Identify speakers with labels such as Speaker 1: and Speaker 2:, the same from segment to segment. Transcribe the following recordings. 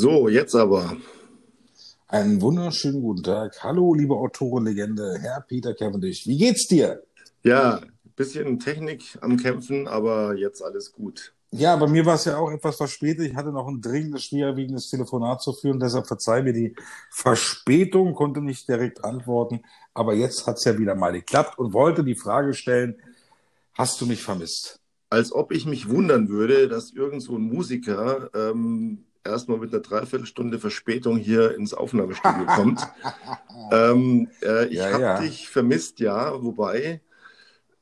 Speaker 1: So, jetzt aber.
Speaker 2: Einen wunderschönen guten Tag. Hallo, liebe Autorenlegende, Herr Peter Cavendish. Wie geht's dir?
Speaker 1: Ja, bisschen Technik am Kämpfen, aber jetzt alles gut.
Speaker 2: Ja, bei mir war es ja auch etwas verspätet. Ich hatte noch ein dringendes, schwerwiegendes Telefonat zu führen. Deshalb verzeih mir die Verspätung, konnte nicht direkt antworten. Aber jetzt hat's ja wieder mal geklappt und wollte die Frage stellen, hast du mich vermisst?
Speaker 1: Als ob ich mich wundern würde, dass irgend so ein Musiker ähm, erstmal mit einer Dreiviertelstunde Verspätung hier ins Aufnahmestudio kommt. ähm, äh, ich
Speaker 2: Ja,
Speaker 1: habe
Speaker 2: ja.
Speaker 1: dich vermisst, ja, wobei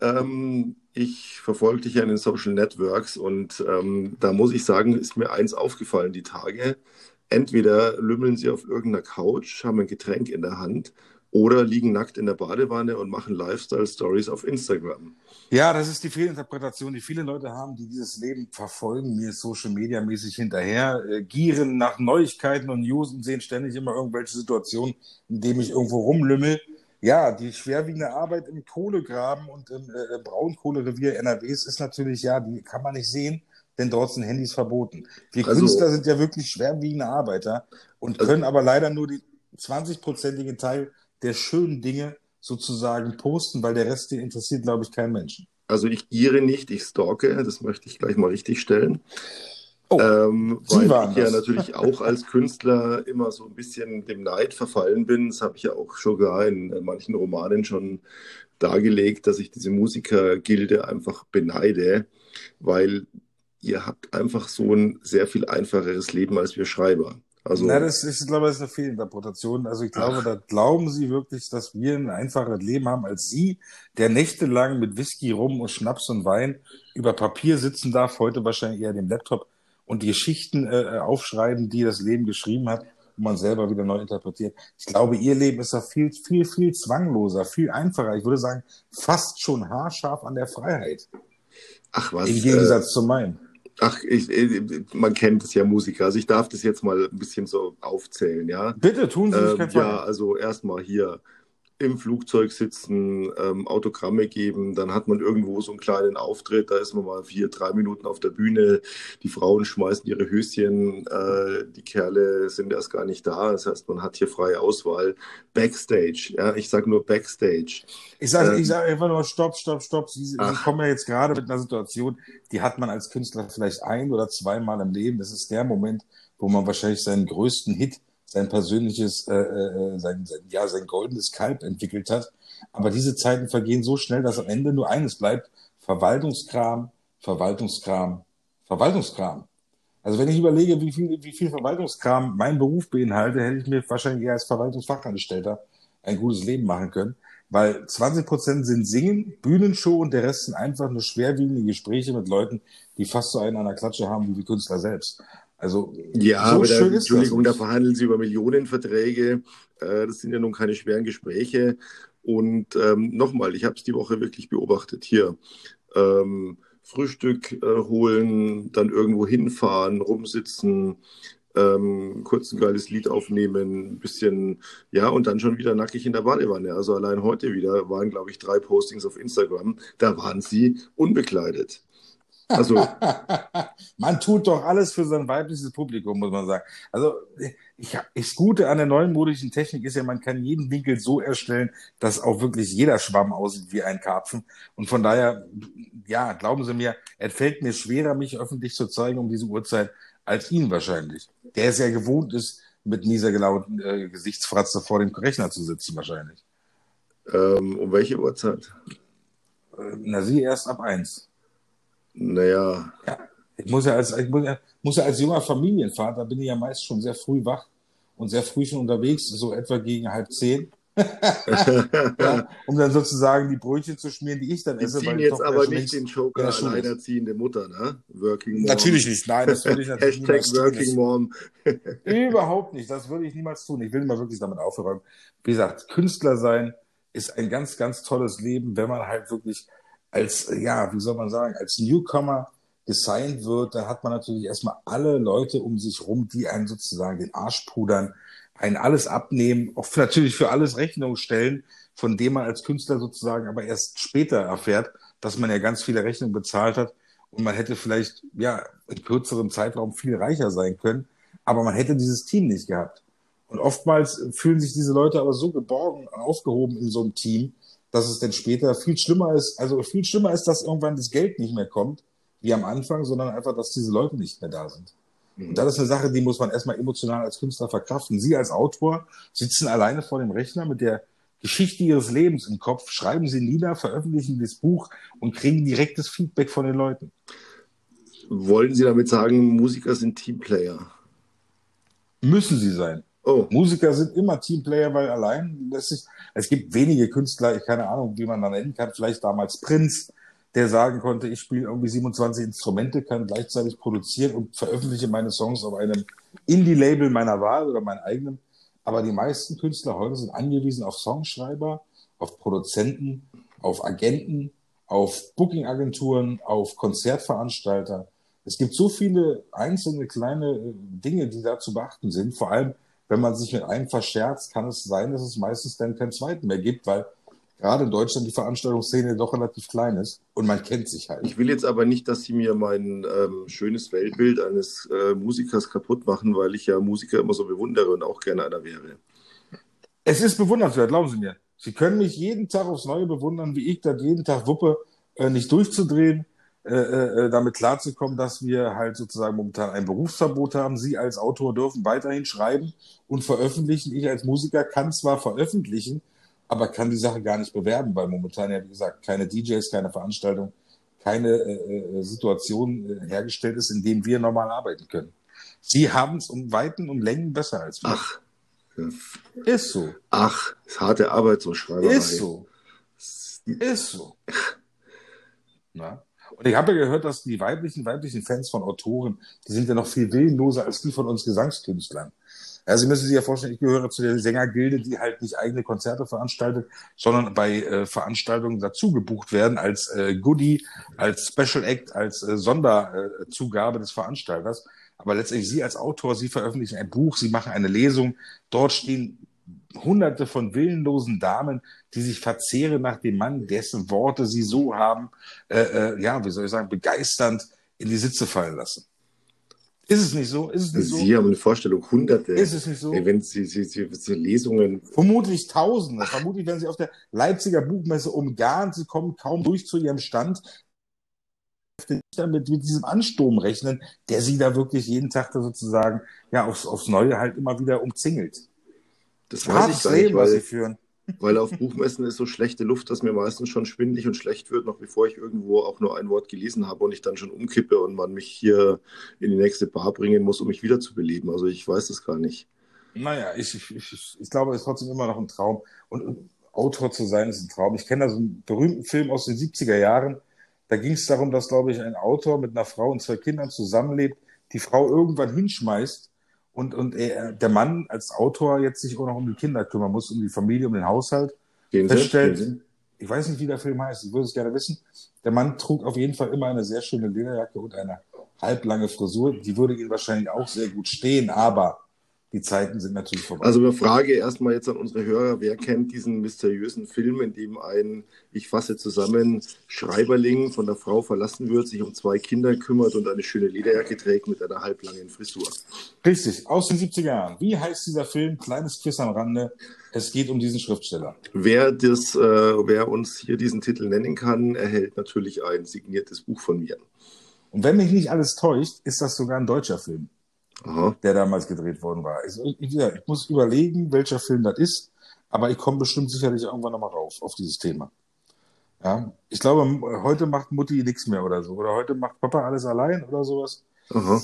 Speaker 1: ähm, ich verfolge dich ja in den Social Networks und ähm, da muss ich sagen, ist mir eins aufgefallen die Tage. Entweder lümmeln sie auf irgendeiner Couch, haben ein Getränk in der Hand oder liegen nackt in der Badewanne und machen Lifestyle-Stories auf Instagram.
Speaker 2: Ja, das ist die Fehlinterpretation, die viele Leute haben, die dieses Leben verfolgen, mir Social Media mäßig hinterher, äh, gieren nach Neuigkeiten und News und sehen ständig immer irgendwelche Situationen, in denen ich irgendwo rumlümmel. Ja, die schwerwiegende Arbeit im Kohlegraben und im äh, Braunkohlerevier NRWs ist natürlich, ja, die kann man nicht sehen, denn dort sind Handys verboten. Wir
Speaker 1: Also-
Speaker 2: Künstler sind ja wirklich schwerwiegende Arbeiter und
Speaker 1: Also-
Speaker 2: können aber leider nur die 20-prozentigen Teil der schönen Dinge sozusagen posten, weil der Rest, der interessiert, glaube ich, keinen Menschen.
Speaker 1: Also ich giere nicht, ich stalke, das möchte ich gleich mal richtig stellen.
Speaker 2: Oh,
Speaker 1: Ähm, weil ich ja
Speaker 2: das.
Speaker 1: natürlich auch als Künstler immer so ein bisschen dem Neid verfallen bin. Das habe ich ja auch sogar in manchen Romanen schon dargelegt, dass ich diese Musikergilde einfach beneide, weil ihr habt einfach so ein sehr viel einfacheres Leben als wir Schreiber. Also
Speaker 2: Na, das ist, ich glaube, das ist eine Fehlinterpretation. Also ich glaube,
Speaker 1: Ach.
Speaker 2: da glauben Sie wirklich, dass wir ein einfacheres Leben haben als Sie, der nächtelang mit Whisky, Rum und Schnaps und Wein über Papier sitzen darf, heute wahrscheinlich eher dem Laptop und die Geschichten äh, aufschreiben, die das Leben geschrieben hat und man selber wieder neu interpretiert. Ich glaube, Ihr Leben ist da viel, viel, viel zwangloser, viel einfacher. Ich würde sagen, fast schon haarscharf an der Freiheit.
Speaker 1: ach was,
Speaker 2: Im
Speaker 1: äh,
Speaker 2: Gegensatz zu meinem.
Speaker 1: Ach, ich, äh, man kennt es ja Musiker. Also ich darf das jetzt mal ein bisschen so aufzählen, ja.
Speaker 2: Bitte tun Sie sich
Speaker 1: Ähm, ja, also erstmal hier im Flugzeug sitzen, ähm, Autogramme geben, dann hat man irgendwo so einen kleinen Auftritt, da ist man mal vier, drei Minuten auf der Bühne, die Frauen schmeißen ihre Höschen, äh, die Kerle sind erst gar nicht da, das heißt, man hat hier freie Auswahl. Backstage, ja, ich sage nur Backstage.
Speaker 2: Ich sage
Speaker 1: Ähm,
Speaker 2: ich sag einfach nur Stopp, Stopp, Stopp. Sie, Sie kommen ja jetzt gerade mit einer Situation, die hat man als Künstler vielleicht ein oder zweimal im Leben. Das ist der Moment, wo man wahrscheinlich seinen größten Hit, sein persönliches, äh, äh, sein, sein, ja, sein goldenes Kalb entwickelt hat. Aber diese Zeiten vergehen so schnell, dass am Ende nur eines bleibt. Verwaltungskram, Verwaltungskram, Verwaltungskram. Also wenn ich überlege, wie viel, wie viel Verwaltungskram mein Beruf beinhaltet, hätte ich mir wahrscheinlich eher als Verwaltungsfachangestellter ein gutes Leben machen können. Weil 20 Prozent sind Singen, Bühnenshow und der Rest sind einfach nur schwerwiegende Gespräche mit Leuten, die fast so einen an der Klatsche haben wie die Künstler selbst. Also
Speaker 1: Ja,
Speaker 2: so
Speaker 1: aber da,
Speaker 2: schön ist
Speaker 1: Entschuldigung, da
Speaker 2: das.
Speaker 1: verhandeln Sie über Millionenverträge. Äh, das sind ja nun keine schweren Gespräche. Und ähm, nochmal, ich habe es die Woche wirklich beobachtet. Hier, ähm, Frühstück äh, holen, dann irgendwo hinfahren, rumsitzen, ähm, kurz ein geiles Lied aufnehmen, ein bisschen, ja, und dann schon wieder nackig in der Badewanne. Also allein heute wieder waren, glaube ich, drei Postings auf Instagram. Da waren Sie unbekleidet. Also,
Speaker 2: man tut doch alles für sein weibliches Publikum, muss man sagen. Also ich, das Gute an der neumodischen Technik ist ja, man kann jeden Winkel so erstellen, dass auch wirklich jeder Schwamm aussieht wie ein Karpfen. Und von daher, ja, glauben Sie mir, es fällt mir schwerer, mich öffentlich zu zeigen um diese Uhrzeit, als Ihnen wahrscheinlich. Der es ja gewohnt ist, mit dieser gelauten äh, Gesichtsfratze vor dem Rechner zu sitzen wahrscheinlich.
Speaker 1: ähm, um welche Uhrzeit?
Speaker 2: Äh, Na, Sie erst ab eins.
Speaker 1: Naja,
Speaker 2: Ja, ich muss ja als, ich muss ja, muss ja als junger Familienvater bin ich ja meist schon sehr früh wach und sehr früh schon unterwegs, so etwa gegen halb zehn, ja, um dann sozusagen die Brötchen zu schmieren, die ich dann
Speaker 1: Die
Speaker 2: esse.
Speaker 1: ziehen
Speaker 2: die
Speaker 1: jetzt
Speaker 2: Tochter ja
Speaker 1: aber nicht den Joker alleinerziehende Mutter, ne? Working Mom.
Speaker 2: Natürlich nicht, nein, das würde ich natürlich
Speaker 1: Hashtag
Speaker 2: niemals tun.
Speaker 1: Working Mom.
Speaker 2: Überhaupt nicht, das würde ich niemals tun. Ich will mal wirklich damit aufräumen. Wie gesagt, Künstler sein ist ein ganz, ganz tolles Leben, wenn man halt wirklich als, ja, wie soll man sagen, als Newcomer gesigned wird, dann hat man natürlich erstmal alle Leute um sich rum, die einen sozusagen den Arsch pudern, einen alles abnehmen, auch natürlich für alles Rechnung stellen, von dem man als Künstler sozusagen aber erst später erfährt, dass man ja ganz viele Rechnungen bezahlt hat und man hätte vielleicht ja in kürzerem Zeitraum viel reicher sein können. aber man hätte dieses Team nicht gehabt. Und oftmals fühlen sich diese Leute aber so geborgen, aufgehoben in so einem Team, dass es dann später viel schlimmer ist. Also viel schlimmer ist, dass irgendwann das Geld nicht mehr kommt, wie am Anfang, sondern einfach, dass diese Leute nicht mehr da sind. Mhm. Und das ist eine Sache, die muss man erstmal emotional als Künstler verkraften. Sie als Autor sitzen alleine vor dem Rechner mit der Geschichte ihres Lebens im Kopf, schreiben sie nieder, veröffentlichen das Buch und kriegen direktes Feedback von den Leuten.
Speaker 1: Wollen Sie damit sagen, Musiker sind Teamplayer?
Speaker 2: Müssen sie sein. Oh. Musiker sind immer Teamplayer, weil allein lässt sich, es gibt wenige Künstler, ich keine Ahnung, wie man da nennen kann, vielleicht damals Prinz, der sagen konnte, ich spiele irgendwie 27 Instrumente, kann gleichzeitig produzieren und veröffentliche meine Songs auf einem Indie-Label meiner Wahl oder meinem eigenen. Aber die meisten Künstler heute sind angewiesen auf Songschreiber, auf Produzenten, auf Agenten, auf Booking-Agenturen, auf Konzertveranstalter. Es gibt so viele einzelne kleine äh, Dinge, die da zu beachten sind. Vor allem, wenn man sich mit einem verscherzt, kann es sein, dass es meistens dann keinen zweiten mehr gibt, weil gerade in Deutschland die Veranstaltungsszene doch relativ klein ist und man kennt sich halt.
Speaker 1: Ich will jetzt aber nicht, dass Sie mir mein ähm, schönes Weltbild eines äh, Musikers kaputt machen, weil ich ja Musiker immer so bewundere und auch gerne einer wäre.
Speaker 2: Es ist bewundernswert, glauben Sie mir. Sie können mich jeden Tag aufs Neue bewundern, wie ich das jeden Tag wuppe, äh, nicht durchzudrehen, äh, äh, damit klarzukommen, dass wir halt sozusagen momentan ein Berufsverbot haben. Sie als Autor dürfen weiterhin schreiben und veröffentlichen. Ich als Musiker kann zwar veröffentlichen, aber kann die Sache gar nicht bewerben, weil momentan ja, wie gesagt, keine DJs, keine Veranstaltung, keine äh, äh, Situation äh, hergestellt ist, in dem wir normal arbeiten können. Sie haben es um Weiten und Längen besser als wir.
Speaker 1: Ach.
Speaker 2: Ist so.
Speaker 1: Ach, ist harte Arbeit, so Schreiberei.
Speaker 2: Ist so. Ist so. Na? Und ich habe ja gehört, dass die weiblichen, weiblichen Fans von Autoren, die sind ja noch viel willenloser als die von uns Gesangskünstlern. Ja, Sie müssen sich ja vorstellen, ich gehöre zu der Sängergilde, die halt nicht eigene Konzerte veranstaltet, sondern bei äh, Veranstaltungen dazu gebucht werden als äh, Goodie, als Special Act, als äh, Sonderzugabe des Veranstalters. Aber letztendlich Sie als Autor, Sie veröffentlichen ein Buch, Sie machen eine Lesung. Dort stehen hunderte von willenlosen Damen, die sich verzehren nach dem Mann, dessen Worte sie so haben, äh, äh, ja, wie soll ich sagen, begeisternd in die Sitze fallen lassen. Ist es nicht so? Ist es nicht
Speaker 1: so? Sie haben eine Vorstellung, hunderte.
Speaker 2: Ist es nicht so?
Speaker 1: Wenn Sie, Sie, Sie, Sie Lesungen.
Speaker 2: Vermutlich Tausende. Vermutlich werden Sie auf der Leipziger Buchmesse umgarnt. Sie kommen kaum durch zu Ihrem Stand. Damit mit diesem Ansturm rechnen, der Sie da wirklich jeden Tag da sozusagen, ja, aufs, aufs Neue halt immer wieder umzingelt.
Speaker 1: Das weiß ich gar nicht, Leben, weil, was Sie führen. Weil auf Buchmessen ist so schlechte Luft, dass mir meistens schon schwindlig und schlecht wird, noch bevor ich irgendwo auch nur ein Wort gelesen habe und ich dann schon umkippe und man mich hier in die nächste Bar bringen muss, um mich wiederzubeleben. Also ich weiß das gar nicht.
Speaker 2: Naja, ich, ich, ich, ich glaube, es ist trotzdem immer noch ein Traum. Und, und Autor zu sein ist ein Traum. Ich kenne da so einen berühmten Film aus den 70er Jahren. Da ging es darum, dass, glaube ich, ein Autor mit einer Frau und zwei Kindern zusammenlebt, die Frau irgendwann hinschmeißt und, und er, der Mann als Autor jetzt sich auch noch um die Kinder kümmern muss, um die Familie, um den Haushalt, den feststellt, den ich weiß nicht, wie der Film heißt, ich würde es gerne wissen, der Mann trug auf jeden Fall immer eine sehr schöne Lederjacke und eine halblange Frisur, die würde ihm wahrscheinlich auch sehr gut stehen, aber die Zeiten sind natürlich vorbei.
Speaker 1: Also eine Frage erstmal jetzt an unsere Hörer. Wer kennt diesen mysteriösen Film, in dem ein, ich fasse zusammen, Schreiberling von der Frau verlassen wird, sich um zwei Kinder kümmert und eine schöne Lederjacke trägt mit einer halblangen Frisur?
Speaker 2: Richtig, aus den 70er Jahren. Wie heißt dieser Film? Kleines Quiz am Rande. Es geht um diesen Schriftsteller.
Speaker 1: Wer, das, äh, wer uns hier diesen Titel nennen kann, erhält natürlich ein signiertes Buch von mir.
Speaker 2: Und wenn mich nicht alles täuscht, ist das sogar ein deutscher Film. Aha. der damals gedreht worden war. Also, ich, ja, ich muss überlegen, welcher Film das ist, aber ich komme bestimmt sicherlich irgendwann nochmal rauf auf dieses Thema. Ja, ich glaube, heute macht Mutti nichts mehr oder so. Oder heute macht Papa alles allein oder sowas. Aha.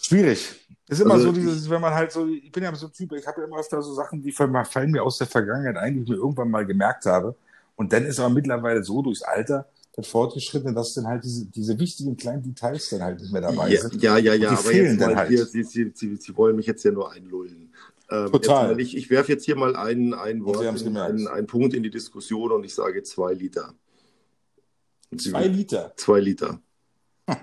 Speaker 2: Schwierig. Ist immer also so dieses, wenn man halt so, ich bin ja so ein Typ, ich habe ja immer öfter so Sachen, die fallen mir aus der Vergangenheit ein, die ich mir irgendwann mal gemerkt habe. Und dann ist aber mittlerweile so durchs Alter, wird fortgeschritten, dass dann halt diese, diese wichtigen kleinen Details dann halt nicht mehr dabei
Speaker 1: ja,
Speaker 2: sind.
Speaker 1: Ja, ja, ja, aber jetzt mal halt. hier, Sie, Sie, Sie, Sie wollen mich jetzt ja nur einlullen.
Speaker 2: Ähm, Total.
Speaker 1: Mal, ich ich werfe jetzt hier mal ein, ein Wort, einen, einen Punkt in die Diskussion und ich sage zwei Liter.
Speaker 2: zwei Liter?
Speaker 1: Zwei Liter. äh,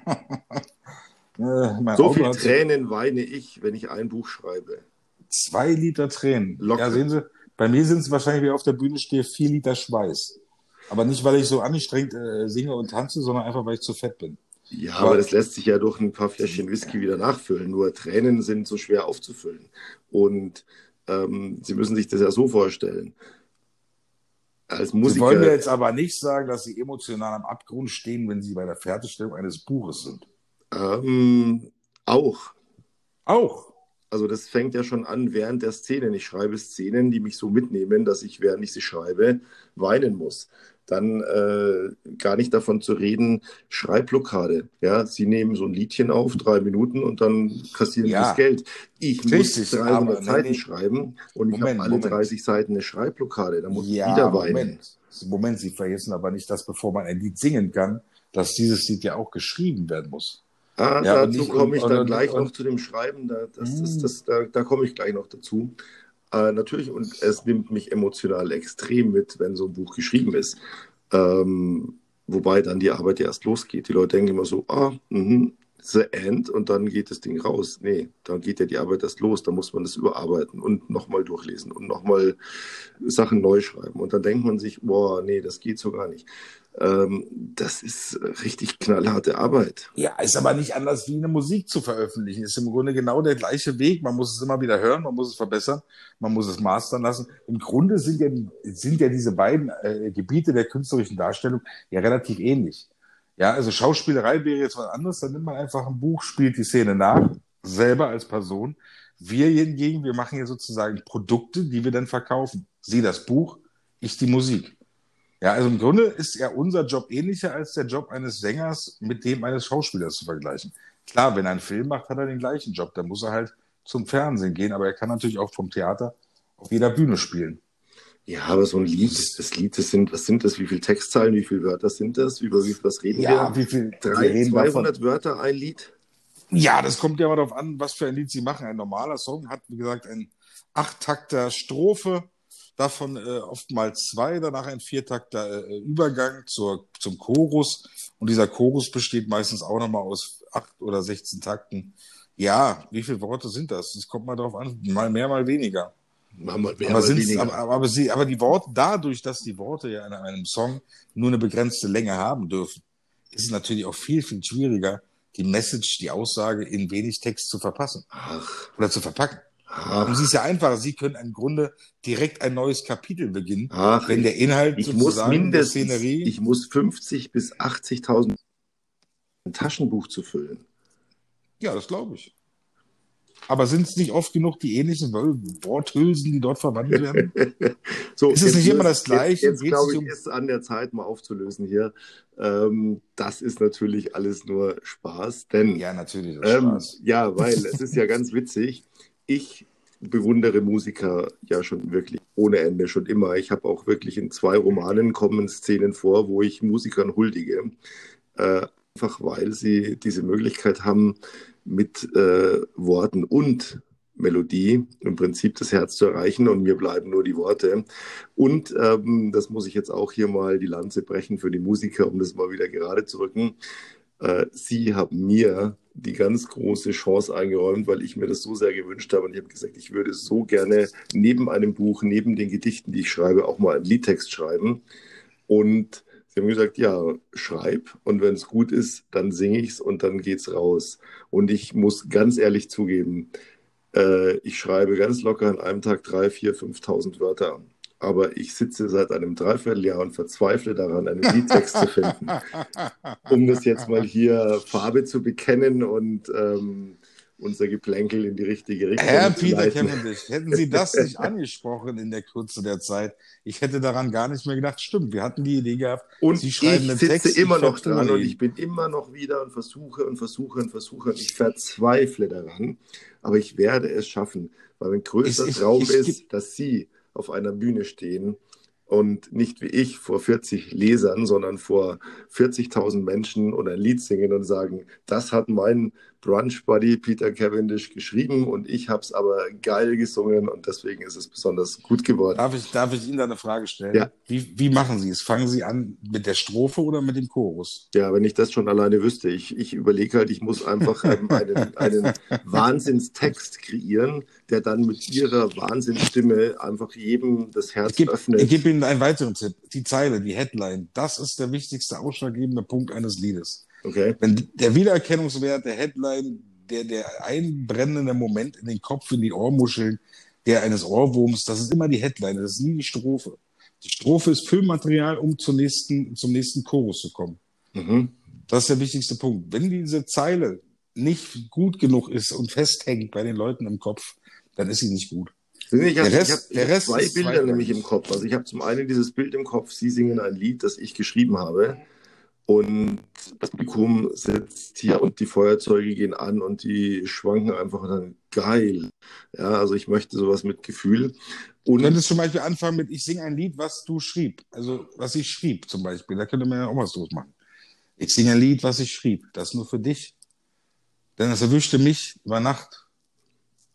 Speaker 1: so viel Tränen weine ich, wenn ich ein Buch schreibe.
Speaker 2: Zwei Liter Tränen. Locker. Ja, sehen Sie, bei mir sind es wahrscheinlich, wie auf der Bühne stehe, vier Liter Schweiß. Aber nicht, weil ich so anstrengend äh, singe und tanze, sondern einfach, weil ich zu fett bin.
Speaker 1: Ja, aber, aber das lässt sich ja durch ein paar Fläschchen Whisky wieder nachfüllen. Nur Tränen sind so schwer aufzufüllen. Und ähm, Sie müssen sich das ja so vorstellen.
Speaker 2: Als Musiker, Sie wollen mir jetzt aber nicht sagen, dass Sie emotional am Abgrund stehen, wenn Sie bei der Fertigstellung eines Buches sind.
Speaker 1: Ähm, auch.
Speaker 2: Auch.
Speaker 1: Also das fängt ja schon an während der Szenen. Ich schreibe Szenen, die mich so mitnehmen, dass ich, während ich sie schreibe, weinen muss. Dann äh, gar nicht davon zu reden, Schreibblockade. Ja, sie nehmen so ein Liedchen auf, drei Minuten und dann kassieren ja. das Geld. Ich Richtig, muss 300 Seiten nee, schreiben und Moment, ich habe alle Moment. 30 Seiten eine Schreibblockade. Da muss ja, ich wieder weinen.
Speaker 2: Moment. Moment, Sie vergessen aber nicht, dass bevor man ein Lied singen kann, dass dieses Lied ja auch geschrieben werden muss.
Speaker 1: Ah, ja, dazu komme ich dann und, gleich und, noch zu dem Schreiben. Da, das, das, hm. das, da, da komme ich gleich noch dazu. Äh, natürlich, und es nimmt mich emotional extrem mit, wenn so ein Buch geschrieben ist. Ähm, wobei dann die Arbeit ja erst losgeht. Die Leute denken immer so, ah, mh, the end und dann geht das Ding raus. Nee, dann geht ja die Arbeit erst los. Da muss man das überarbeiten und nochmal durchlesen und nochmal Sachen neu schreiben. Und dann denkt man sich, boah, nee, das geht so gar nicht. Ähm, das ist richtig knallharte Arbeit.
Speaker 2: Ja, ist aber nicht anders wie eine Musik zu veröffentlichen. Ist im Grunde genau der gleiche Weg. Man muss es immer wieder hören, man muss es verbessern, man muss es mastern lassen. Im Grunde sind ja, sind ja diese beiden äh, Gebiete der künstlerischen Darstellung ja relativ ähnlich. Ja, also Schauspielerei wäre jetzt was anderes. Dann nimmt man einfach ein Buch, spielt die Szene nach, selber als Person. Wir hingegen, wir machen ja sozusagen Produkte, die wir dann verkaufen. Sie das Buch, ich die Musik. Ja, also im Grunde ist ja unser Job ähnlicher als der Job eines Sängers mit dem eines Schauspielers zu vergleichen. Klar, wenn er einen Film macht, hat er den gleichen Job. Da muss er halt zum Fernsehen gehen, aber er kann natürlich auch vom Theater auf jeder Bühne spielen.
Speaker 1: Ja, aber so ein Lied, das Lied, das sind, was sind das? Wie viele Textzeilen, wie viele Wörter sind das? Über wie was reden ja,
Speaker 2: wir? wie viel?
Speaker 1: Drei, 200 Wörter ein Lied?
Speaker 2: Ja, das kommt ja mal darauf an, was für ein Lied Sie machen. Ein normaler Song hat, wie gesagt, ein Acht-Takter Strophe, davon äh, oftmals zwei, danach ein viertakter äh, Übergang zur, zum Chorus. Und dieser Chorus besteht meistens auch nochmal aus acht oder 16 Takten. Ja, wie viele Worte sind das? Das kommt mal darauf an, mal mehr, mal weniger. Mal mehr, aber. Aber, aber, sie, aber die Worte, dadurch, dass die Worte ja in einem Song nur eine begrenzte Länge haben dürfen, ist es natürlich auch viel, viel schwieriger, die Message, die Aussage in wenig Text zu verpassen. Ach. Oder zu verpacken. Ach. Und sie ist ja einfach. Sie können im Grunde direkt ein neues Kapitel beginnen, Ach, wenn der Inhalt
Speaker 1: ich sozusagen muss mindestens, Szenerie. Ich muss 50 bis 80.000 ein Taschenbuch zu füllen.
Speaker 2: Ja, das glaube ich. Aber sind es nicht oft genug die ähnlichen Worthülsen, die dort verwandt werden? so, ist es nicht immer das Gleiche?
Speaker 1: Jetzt, jetzt glaube ich, um... ist an der Zeit, mal aufzulösen hier. Ähm, das ist natürlich alles nur Spaß, denn.
Speaker 2: Ja, natürlich.
Speaker 1: Ähm, Spaß. Ja, weil es ist ja ganz witzig ich bewundere Musiker ja schon wirklich ohne Ende, schon immer. Ich habe auch wirklich in zwei Romanen kommen Szenen vor, wo ich Musikern huldige. Äh, einfach weil sie diese Möglichkeit haben, mit äh, Worten und Melodie im Prinzip das Herz zu erreichen und mir bleiben nur die Worte. Und ähm, das muss ich jetzt auch hier mal die Lanze brechen für die Musiker, um das mal wieder gerade zu rücken. Äh, sie haben mir die ganz große Chance eingeräumt, weil ich mir das so sehr gewünscht habe. Und ich habe gesagt, ich würde so gerne neben einem Buch, neben den Gedichten, die ich schreibe, auch mal einen Liedtext schreiben. Und sie haben gesagt, ja, schreib. Und wenn es gut ist, dann singe ich es und dann geht's raus. Und ich muss ganz ehrlich zugeben, äh, ich schreibe ganz locker an einem Tag drei, vier, 5.000 Wörter aber ich sitze seit einem Dreivierteljahr und verzweifle daran, einen Liedtext zu finden. Um das jetzt mal hier Farbe zu bekennen und ähm, unser Geplänkel in die richtige Richtung
Speaker 2: Herr Peter Cavendish, hätten Sie das nicht angesprochen in der Kürze der Zeit, ich hätte daran gar nicht mehr gedacht. Stimmt, wir hatten die Idee gehabt.
Speaker 1: Und Sie schreiben ich sitze Text, immer noch dran und ich bin immer noch wieder und versuche und versuche und versuche und ich verzweifle daran. Aber ich werde es schaffen, weil mein größter Traum ist, dass Sie auf einer Bühne stehen und nicht wie ich vor 40 Lesern, sondern vor 40.000 Menschen und ein Lied singen und sagen, das hat mein Brunch Buddy Peter Cavendish geschrieben und ich habe es aber geil gesungen und deswegen ist es besonders gut geworden.
Speaker 2: Darf ich, darf ich Ihnen da eine Frage stellen? Ja. Wie, wie machen Sie es? Fangen Sie an mit der Strophe oder mit dem Chorus?
Speaker 1: Ja, wenn ich das schon alleine wüsste. Ich, ich überlege halt, ich muss einfach einen, einen Wahnsinnstext kreieren, der dann mit Ihrer Wahnsinnsstimme einfach jedem das Herz
Speaker 2: ich geb,
Speaker 1: öffnet.
Speaker 2: Ich gebe Ihnen einen weiteren Tipp. Die Zeile, die Headline, das ist der wichtigste ausschlaggebende Punkt eines Liedes. Okay. Wenn der Wiedererkennungswert, der Headline, der, der einbrennende Moment in den Kopf, in die Ohrmuscheln, der eines Ohrwurms, das ist immer die Headline, das ist nie die Strophe. Die Strophe ist Füllmaterial, um zum nächsten, zum nächsten Chorus zu kommen. Mhm. Das ist der wichtigste Punkt. Wenn diese Zeile nicht gut genug ist und festhängt bei den Leuten im Kopf, dann ist sie nicht gut.
Speaker 1: Ich habe hab, hab zwei Bilder nämlich im Kopf. Also ich habe zum einen dieses Bild im Kopf, Sie singen ein Lied, das ich geschrieben habe. Und das Publikum sitzt hier und die Feuerzeuge gehen an und die schwanken einfach und dann geil. Ja, also ich möchte sowas mit Gefühl.
Speaker 2: Und du könntest zum Beispiel anfangen mit, ich singe ein Lied, was du schrieb. Also was ich schrieb zum Beispiel. Da könnte man ja auch was draus machen. Ich singe ein Lied, was ich schrieb. Das nur für dich. Denn es erwischte mich über Nacht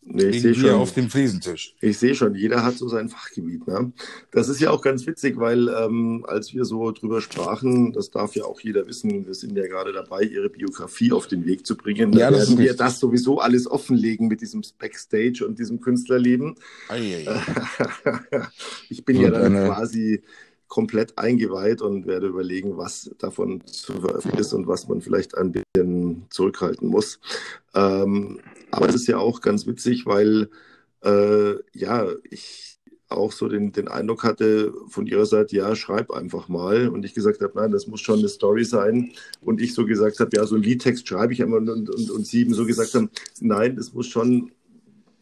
Speaker 1: Nee, ich sehe schon.
Speaker 2: auf dem Fliesentisch.
Speaker 1: Ich sehe schon, jeder hat so sein Fachgebiet. Ne? Das ist ja auch ganz witzig, weil ähm, als wir so drüber sprachen, das darf ja auch jeder wissen, wir sind ja gerade dabei, ihre Biografie auf den Weg zu bringen. Da ja, werden wir das sowieso alles offenlegen mit diesem Backstage und diesem Künstlerleben. Ei, ei. ich bin und ja dann eine... quasi komplett eingeweiht und werde überlegen, was davon zu veröffentlichen ist und was man vielleicht ein bisschen zurückhalten muss. Ähm, aber es ist ja auch ganz witzig, weil äh, ja, ich auch so den, den Eindruck hatte von ihrer Seite, ja, schreib einfach mal. Und ich gesagt habe, nein, das muss schon eine Story sein. Und ich so gesagt habe, ja, so ein Liedtext schreibe ich einmal und, und, und sie eben so gesagt haben, nein, das muss schon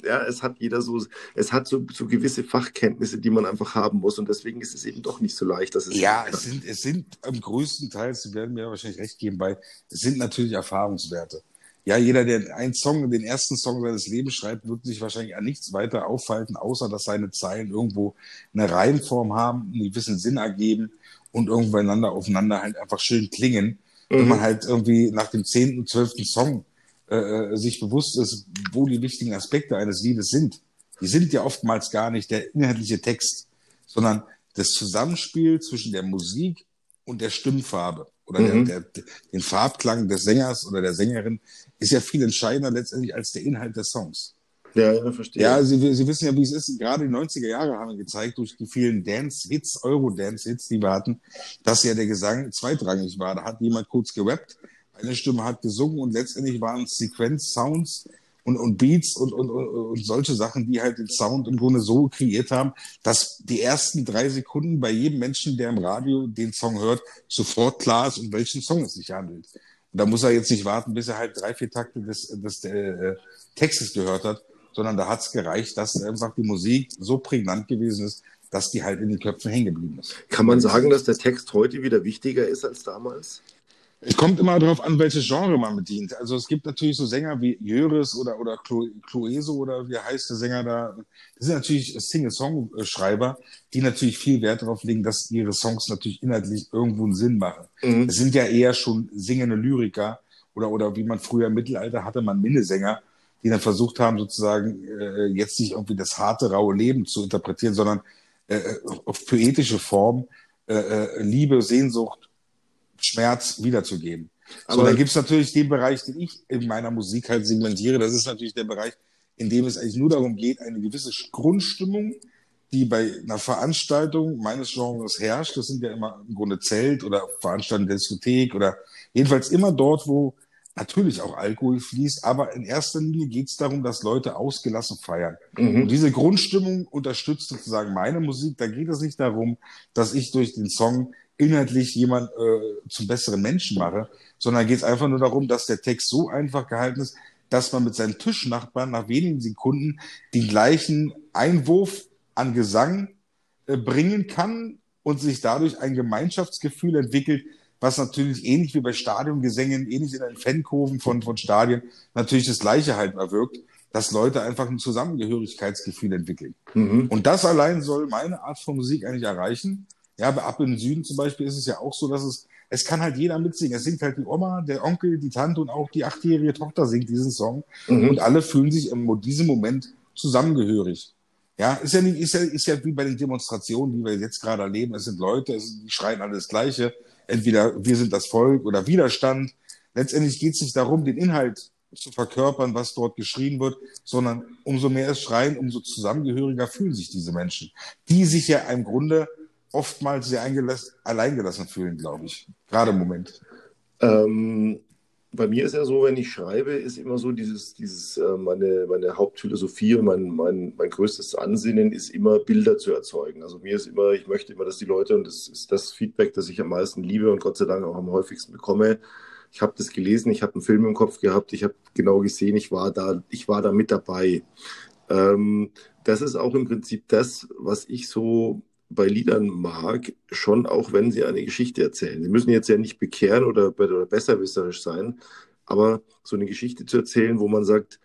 Speaker 1: ja, es hat jeder so, es hat so, so gewisse Fachkenntnisse, die man einfach haben muss. Und deswegen ist es eben doch nicht so leicht, dass es.
Speaker 2: Ja, es sind, es sind am größten Teil, Sie werden mir wahrscheinlich recht geben, bei, es sind natürlich Erfahrungswerte. Ja, jeder, der einen Song, den ersten Song seines Lebens schreibt, wird sich wahrscheinlich an nichts weiter aufhalten, außer dass seine Zeilen irgendwo eine Reimform haben, einen gewissen Sinn ergeben und irgendwo einander aufeinander halt einfach schön klingen. Mhm. Wenn man halt irgendwie nach dem zehnten, zwölften Song äh, äh, sich bewusst ist, wo die wichtigen Aspekte eines Liedes sind. Die sind ja oftmals gar nicht der inhaltliche Text, sondern das Zusammenspiel zwischen der Musik und der Stimmfarbe oder mhm. der, der, den Farbklang des Sängers oder der Sängerin ist ja viel entscheidender letztendlich als der Inhalt des Songs.
Speaker 1: Ja, ja, verstehe.
Speaker 2: Ja, Sie, Sie wissen ja, wie es ist. Gerade die 90er Jahre haben wir gezeigt, durch die vielen Dance-Hits, Euro-Dance-Hits, die wir hatten, dass ja der Gesang zweitrangig war. Da hat jemand kurz gerappt eine Stimme hat gesungen und letztendlich waren es Sequenz-Sounds und, und Beats und, und, und, solche Sachen, die halt den Sound im Grunde so kreiert haben, dass die ersten drei Sekunden bei jedem Menschen, der im Radio den Song hört, sofort klar ist, um welchen Song es sich handelt. Und da muss er jetzt nicht warten, bis er halt drei, vier Takte des, des äh, Textes gehört hat, sondern da hat es gereicht, dass einfach die Musik so prägnant gewesen ist, dass die halt in den Köpfen hängen geblieben ist.
Speaker 1: Kann man sagen, dass der Text heute wieder wichtiger ist als damals?
Speaker 2: Es kommt immer darauf an, welches Genre man bedient. Also es gibt natürlich so Sänger wie Jöris oder, oder Cloeso oder wie heißt der Sänger da. Das sind natürlich Single-Song-Schreiber, die natürlich viel Wert darauf legen, dass ihre Songs natürlich inhaltlich irgendwo einen Sinn machen. Mhm. Es sind ja eher schon singende Lyriker oder, oder wie man früher im Mittelalter hatte, man Minnesänger, die dann versucht haben, sozusagen äh, jetzt nicht irgendwie das harte, raue Leben zu interpretieren, sondern äh, auf poetische Form, äh, äh Liebe, Sehnsucht, Schmerz wiederzugeben. Aber so, dann gibt es natürlich den Bereich, den ich in meiner Musik halt segmentiere. Das ist natürlich der Bereich, in dem es eigentlich nur darum geht, eine gewisse Grundstimmung, die bei einer Veranstaltung meines Genres herrscht, das sind ja immer im Grunde Zelt oder Veranstaltungen der Diskothek oder jedenfalls immer dort, wo natürlich auch Alkohol fließt, aber in erster Linie geht es darum, dass Leute ausgelassen feiern. Mhm. Und diese Grundstimmung unterstützt sozusagen meine Musik. Da geht es nicht darum, dass ich durch den Song inhaltlich jemand äh, zum besseren Menschen mache, sondern geht es einfach nur darum, dass der Text so einfach gehalten ist, dass man mit seinen Tischnachbarn nach wenigen Sekunden den gleichen Einwurf an Gesang äh, bringen kann und sich dadurch ein Gemeinschaftsgefühl entwickelt, was natürlich ähnlich wie bei Stadiongesängen, ähnlich in den Fankurven von, von Stadien, natürlich das Gleiche halt erwirkt, dass Leute einfach ein Zusammengehörigkeitsgefühl entwickeln. Mhm. Und das allein soll meine Art von Musik eigentlich erreichen. Ja, aber ab im Süden zum Beispiel ist es ja auch so, dass es, es kann halt jeder mitsingen. Es singt halt die Oma, der Onkel, die Tante und auch die achtjährige Tochter singt diesen Song. Mhm. Und alle fühlen sich in diesem Moment zusammengehörig. Ja, ist ja nicht, ist ja, ist ja wie bei den Demonstrationen, die wir jetzt gerade erleben. Es sind Leute, es, die schreien alles Gleiche. Entweder wir sind das Volk oder Widerstand. Letztendlich geht es nicht darum, den Inhalt zu verkörpern, was dort geschrien wird, sondern umso mehr es schreien, umso zusammengehöriger fühlen sich diese Menschen, die sich ja im Grunde oftmals sehr alleingelassen fühlen, glaube ich. Gerade im Moment.
Speaker 1: Ähm, bei mir ist ja so, wenn ich schreibe, ist immer so dieses, dieses äh, meine, meine Hauptphilosophie und mein, mein, mein größtes Ansinnen ist immer, Bilder zu erzeugen. Also mir ist immer, ich möchte immer, dass die Leute, und das ist das Feedback, das ich am meisten liebe und Gott sei Dank auch am häufigsten bekomme, ich habe das gelesen, ich habe einen Film im Kopf gehabt, ich habe genau gesehen, ich war da, ich war da mit dabei. Ähm, das ist auch im Prinzip das, was ich so bei Liedern mag, schon auch wenn sie eine Geschichte erzählen. Sie müssen jetzt ja nicht bekehren oder, oder besserwisserisch sein, aber so eine Geschichte zu erzählen, wo man sagt,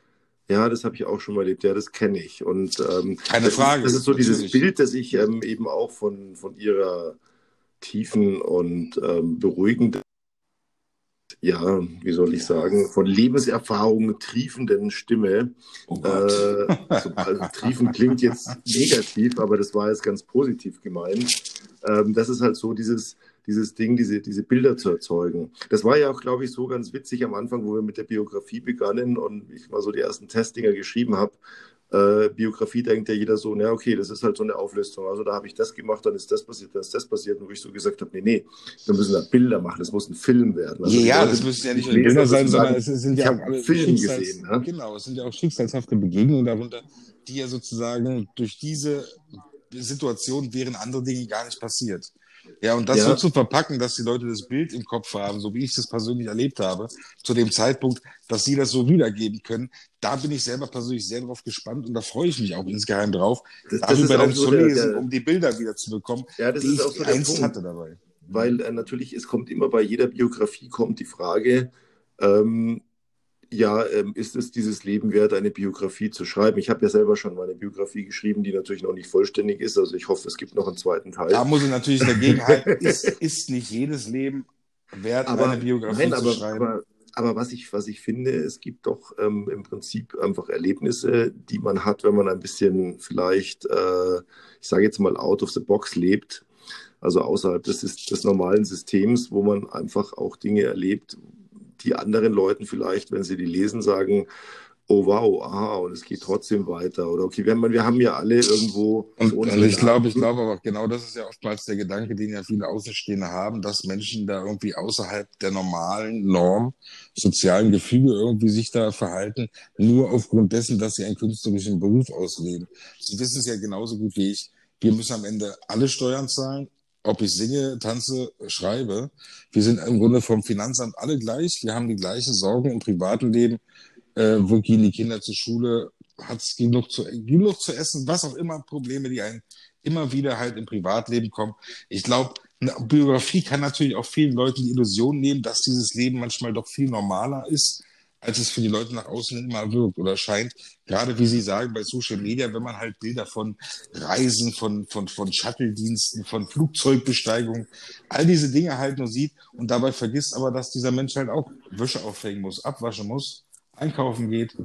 Speaker 1: ja, das habe ich auch schon mal erlebt, ja, das kenne ich. Und ähm,
Speaker 2: keine Frage.
Speaker 1: Das ist, das ist so dieses Bild, das ich ähm, eben auch von, von ihrer tiefen und ähm, beruhigenden ja, wie soll ich sagen, von Lebenserfahrung triefenden Stimme. Oh äh, also, also, triefen klingt jetzt negativ, aber das war jetzt ganz positiv gemeint. Ähm, das ist halt so dieses, dieses Ding, diese, diese Bilder zu erzeugen. Das war ja auch, glaube ich, so ganz witzig am Anfang, wo wir mit der Biografie begannen und ich mal so die ersten Testdinger geschrieben habe äh, Biografie denkt ja jeder so, na okay, das ist halt so eine Auflistung. Also da habe ich das gemacht, dann ist das passiert, dann ist das passiert. Und wo ich so gesagt habe, nee, nee, wir müssen da Bilder machen, das muss ein Film werden.
Speaker 2: Also ja, das müssen ja nicht nur Bilder sein, sondern es sind ja auch
Speaker 1: alle Film gesehen.
Speaker 2: Ne? Genau, es sind ja auch schicksalshafte Begegnungen darunter, die ja sozusagen durch diese Situation wären andere Dinge gar nicht passiert. Ja, und das ja. so zu verpacken, dass die Leute das Bild im Kopf haben, so wie ich es persönlich erlebt habe, zu dem Zeitpunkt, dass sie das so wiedergeben können, da bin ich selber persönlich sehr drauf gespannt und da freue ich mich auch insgeheim drauf, das, darüber dann so zu lesen, der, um die Bilder wieder zu bekommen,
Speaker 1: ja, das die ist auch so
Speaker 2: einst Punkt, hatte dabei.
Speaker 1: Weil äh, natürlich, es kommt immer bei jeder Biografie kommt die Frage, ähm, ja, ähm, ist es dieses Leben wert, eine Biografie zu schreiben? Ich habe ja selber schon mal eine Biografie geschrieben, die natürlich noch nicht vollständig ist. Also ich hoffe, es gibt noch einen zweiten Teil.
Speaker 2: Da muss ich natürlich dagegen halten. ist, ist nicht jedes Leben wert, aber, eine Biografie nein,
Speaker 1: aber,
Speaker 2: zu schreiben?
Speaker 1: Aber, aber was ich, was ich finde, es gibt doch ähm, im Prinzip einfach Erlebnisse, die man hat, wenn man ein bisschen vielleicht, äh, ich sage jetzt mal, out of the box lebt. Also außerhalb des, des normalen Systems, wo man einfach auch Dinge erlebt, die anderen Leuten vielleicht, wenn sie die lesen, sagen, oh wow, aha, und es geht trotzdem weiter. Oder okay, wir, wir haben ja alle irgendwo.
Speaker 2: Und, und ich glaube, ich glaube aber genau das ist ja oftmals der Gedanke, den ja viele Außenstehende haben, dass Menschen da irgendwie außerhalb der normalen Norm, sozialen Gefüge irgendwie sich da verhalten, nur aufgrund dessen, dass sie einen künstlerischen Beruf ausleben. Sie wissen es ja genauso gut wie ich. Wir müssen am Ende alle Steuern zahlen, ob ich singe, tanze, schreibe. Wir sind im Grunde vom Finanzamt alle gleich. Wir haben die gleichen Sorgen im privaten Leben. Äh, wo gehen die Kinder zur Schule? Hat es genug zu, genug zu essen? Was auch immer Probleme, die einen immer wieder halt im Privatleben kommen. Ich glaube, eine Biografie kann natürlich auch vielen Leuten die Illusion nehmen, dass dieses Leben manchmal doch viel normaler ist als es für die Leute nach außen immer wirkt oder scheint. Gerade wie Sie sagen, bei Social Media, wenn man halt Bilder von Reisen, von, von, von Shuttle-Diensten, von Flugzeugbesteigung, all diese Dinge halt nur sieht und dabei vergisst aber, dass dieser Mensch halt auch Wäsche aufhängen muss, abwaschen muss, einkaufen geht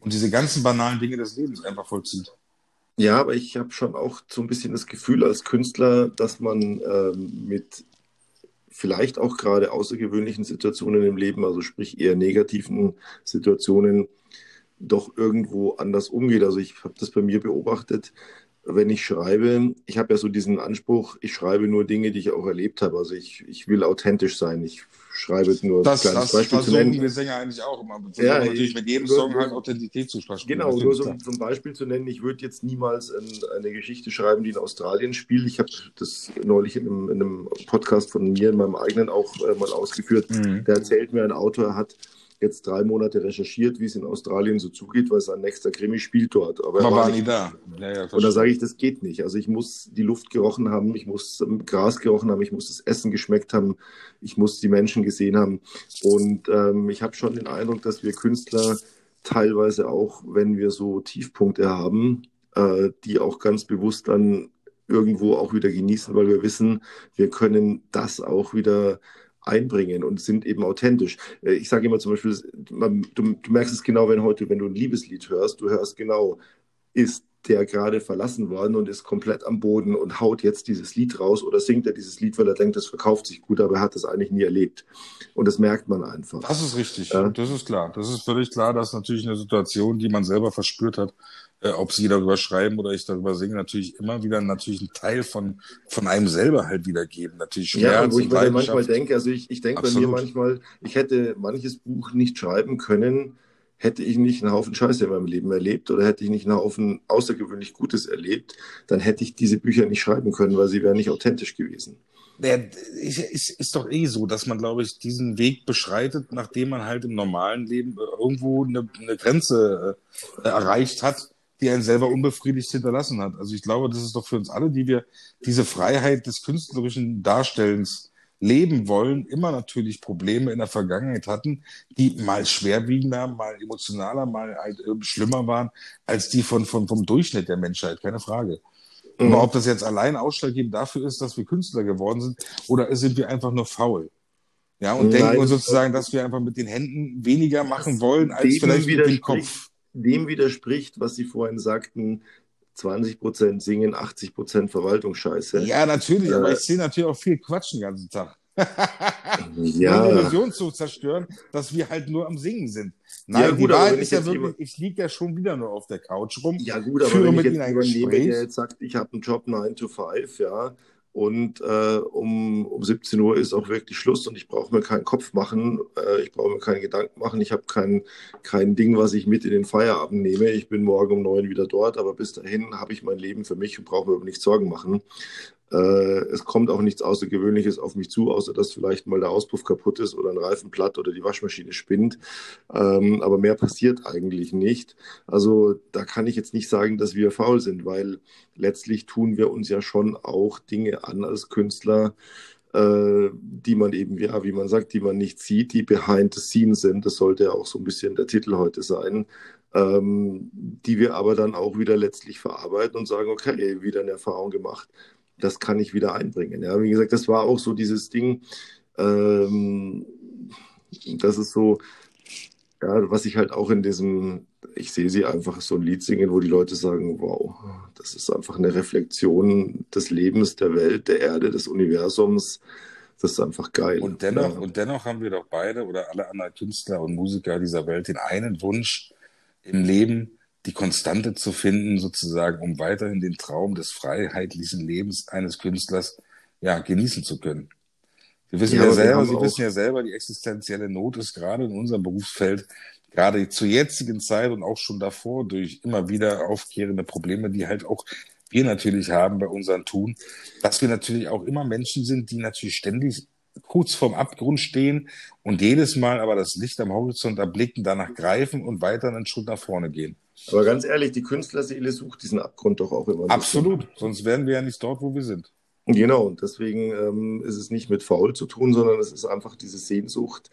Speaker 2: und diese ganzen banalen Dinge des Lebens einfach vollzieht.
Speaker 1: Ja, aber ich habe schon auch so ein bisschen das Gefühl als Künstler, dass man ähm, mit vielleicht auch gerade außergewöhnlichen Situationen im Leben, also sprich eher negativen Situationen, doch irgendwo anders umgeht. Also ich habe das bei mir beobachtet, wenn ich schreibe, ich habe ja so diesen Anspruch, ich schreibe nur Dinge, die ich auch erlebt habe. Also ich, ich will authentisch sein. Ich schreibe nur
Speaker 2: das, ein das Beispiel zu nennen. wir Sänger eigentlich auch immer.
Speaker 1: Ja,
Speaker 2: natürlich mit jedem Song halt Authentität zu sprechen.
Speaker 1: Genau, nur so, zum Beispiel zu nennen, ich würde jetzt niemals ein, eine Geschichte schreiben, die in Australien spielt. Ich habe das neulich in einem, in einem, Podcast von mir, in meinem eigenen auch äh, mal ausgeführt. Mhm. Der erzählt mir, ein Autor hat jetzt drei Monate recherchiert, wie es in Australien so zugeht, weil sein nächster Krimi spielt dort. Aber
Speaker 2: Man war, war nie da.
Speaker 1: Ja, ja, und da sage ich, das geht nicht. Also ich muss die Luft gerochen haben, ich muss Gras gerochen haben, ich muss das Essen geschmeckt haben, ich muss die Menschen gesehen haben. Und ähm, ich habe schon den Eindruck, dass wir Künstler teilweise auch, wenn wir so Tiefpunkte haben, äh, die auch ganz bewusst dann irgendwo auch wieder genießen, weil wir wissen, wir können das auch wieder einbringen und sind eben authentisch. Äh, ich sage immer zum Beispiel, du, du, merkst es genau, wenn heute, wenn du ein Liebeslied hörst, du hörst genau, ist der gerade verlassen worden und ist komplett am Boden und haut jetzt dieses Lied raus oder singt er dieses Lied, weil er denkt, das verkauft sich gut, aber er hat das eigentlich nie erlebt. Und das merkt man einfach.
Speaker 2: Das ist richtig, ja. das ist klar. Das ist völlig klar, dass natürlich eine Situation, die man selber verspürt hat, äh, ob sie darüber schreiben oder ich darüber singe, natürlich immer wieder natürlich einen Teil von, von einem selber halt wiedergeben. Natürlich
Speaker 1: Schmerz ja, wo ich mir manchmal denke, also ich, ich denke bei mir manchmal, ich hätte manches Buch nicht schreiben können, hätte ich nicht einen Haufen Scheiße in meinem Leben erlebt oder hätte ich nicht einen Haufen außergewöhnlich Gutes erlebt, dann hätte ich diese Bücher nicht schreiben können, weil sie wären nicht authentisch gewesen.
Speaker 2: Ja, ist, ist doch eh so, dass man, glaube ich, diesen Weg beschreitet, nachdem man halt im normalen Leben irgendwo eine, eine Grenze äh, erreicht hat, die einen selber unbefriedigt hinterlassen hat. Also ich glaube, das ist doch für uns alle, die wir diese Freiheit des künstlerischen Darstellens leben wollen, immer natürlich Probleme in der Vergangenheit hatten, die mal schwerwiegender, mal emotionaler, mal halt äh, schlimmer waren als die von, von, vom Durchschnitt der Menschheit, keine Frage. Mhm. Aber ob das jetzt allein ausschlaggebend dafür ist, dass wir Künstler geworden sind, oder sind wir einfach nur faul? Ja, und Nein, denken sozusagen, dass wir einfach mit den Händen weniger machen wollen, als vielleicht mit dem Kopf.
Speaker 1: Dem widerspricht, was Sie vorhin sagten, 20 Prozent singen, 80 Prozent Verwaltungsscheiße.
Speaker 2: Ja, natürlich, äh, aber ich sehe natürlich auch viel Quatsch den ganzen Tag. ja. Um die Illusion zu zerstören, dass wir halt nur am Singen sind. Nein, ja, gut, die Wahrheit ist ja wirklich, ich liege ja schon wieder nur auf der Couch rum.
Speaker 1: Ja, gut, aber wenn ich jetzt jemanden der jetzt sagt, ich habe einen Job 9 to 5, ja, und äh, um, um 17 Uhr ist auch wirklich Schluss und ich brauche mir keinen Kopf machen, äh, ich brauche mir keinen Gedanken machen, ich habe kein, kein Ding, was ich mit in den Feierabend nehme. Ich bin morgen um neun wieder dort, aber bis dahin habe ich mein Leben für mich und brauche mir über nichts Sorgen machen. Äh, es kommt auch nichts Außergewöhnliches auf mich zu, außer dass vielleicht mal der Auspuff kaputt ist oder ein Reifen platt oder die Waschmaschine spinnt. Ähm, aber mehr passiert eigentlich nicht. Also da kann ich jetzt nicht sagen, dass wir faul sind, weil letztlich tun wir uns ja schon auch Dinge an als Künstler, äh, die man eben, ja, wie man sagt, die man nicht sieht, die behind the scenes sind. Das sollte ja auch so ein bisschen der Titel heute sein. Ähm, die wir aber dann auch wieder letztlich verarbeiten und sagen, okay, wieder eine Erfahrung gemacht das kann ich wieder einbringen. Ja, wie gesagt, das war auch so dieses Ding, ähm, das ist so, ja, was ich halt auch in diesem, ich sehe sie einfach so ein Lied singen, wo die Leute sagen, wow, das ist einfach eine Reflexion des Lebens, der Welt, der Erde, des Universums. Das ist einfach geil.
Speaker 2: Und dennoch, ja. und dennoch haben wir doch beide oder alle anderen Künstler und Musiker dieser Welt den einen Wunsch im Leben, die Konstante zu finden, sozusagen, um weiterhin den Traum des freiheitlichen Lebens eines Künstlers ja, genießen zu können. Sie wissen ja, ja selber, Sie wissen ja selber, die existenzielle Not ist gerade in unserem Berufsfeld, gerade zur jetzigen Zeit und auch schon davor durch immer wieder aufkehrende Probleme, die halt auch wir natürlich haben bei unserem Tun, dass wir natürlich auch immer Menschen sind, die natürlich ständig kurz vorm Abgrund stehen und jedes Mal aber das Licht am Horizont erblicken, danach greifen und weiter einen Schritt nach vorne gehen.
Speaker 1: Aber ganz ehrlich, die Künstlerseele sucht diesen Abgrund doch auch immer.
Speaker 2: Absolut, sonst wären wir ja nicht dort, wo wir sind.
Speaker 1: Genau, und deswegen ähm, ist es nicht mit faul zu tun, sondern es ist einfach diese Sehnsucht,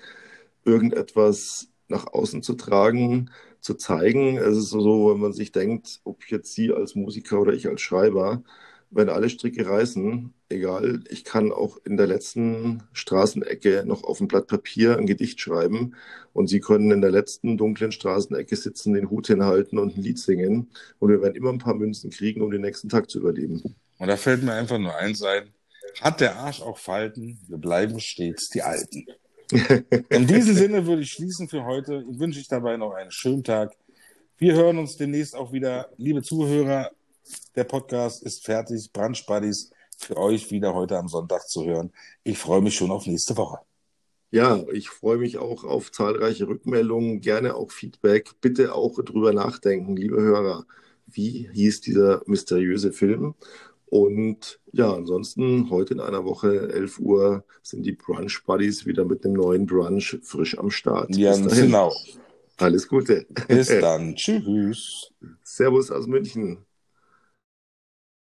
Speaker 1: irgendetwas nach außen zu tragen, zu zeigen. Es ist so, wenn man sich denkt, ob jetzt Sie als Musiker oder ich als Schreiber, wenn alle Stricke reißen, egal, ich kann auch in der letzten Straßenecke noch auf ein Blatt Papier ein Gedicht schreiben und Sie können in der letzten dunklen Straßenecke sitzen, den Hut hinhalten und ein Lied singen und wir werden immer ein paar Münzen kriegen, um den nächsten Tag zu überleben.
Speaker 2: Und da fällt mir einfach nur eins ein, hat der Arsch auch Falten, wir bleiben stets die Alten. In diesem Sinne würde ich schließen für heute. Ich wünsche ich dabei noch einen schönen Tag. Wir hören uns demnächst auch wieder. Liebe Zuhörer, der Podcast ist fertig. Brunch Buddies für euch wieder heute am Sonntag zu hören. Ich freue mich schon auf nächste Woche.
Speaker 1: Ja, ich freue mich auch auf zahlreiche Rückmeldungen, gerne auch Feedback. Bitte auch drüber nachdenken, liebe Hörer. Wie hieß dieser mysteriöse Film? Und ja, ansonsten heute in einer Woche, 11 Uhr, sind die Brunch Buddies wieder mit einem neuen Brunch frisch am Start.
Speaker 2: Ja, genau.
Speaker 1: Alles Gute.
Speaker 2: Bis dann. Tschüss.
Speaker 1: Servus aus München.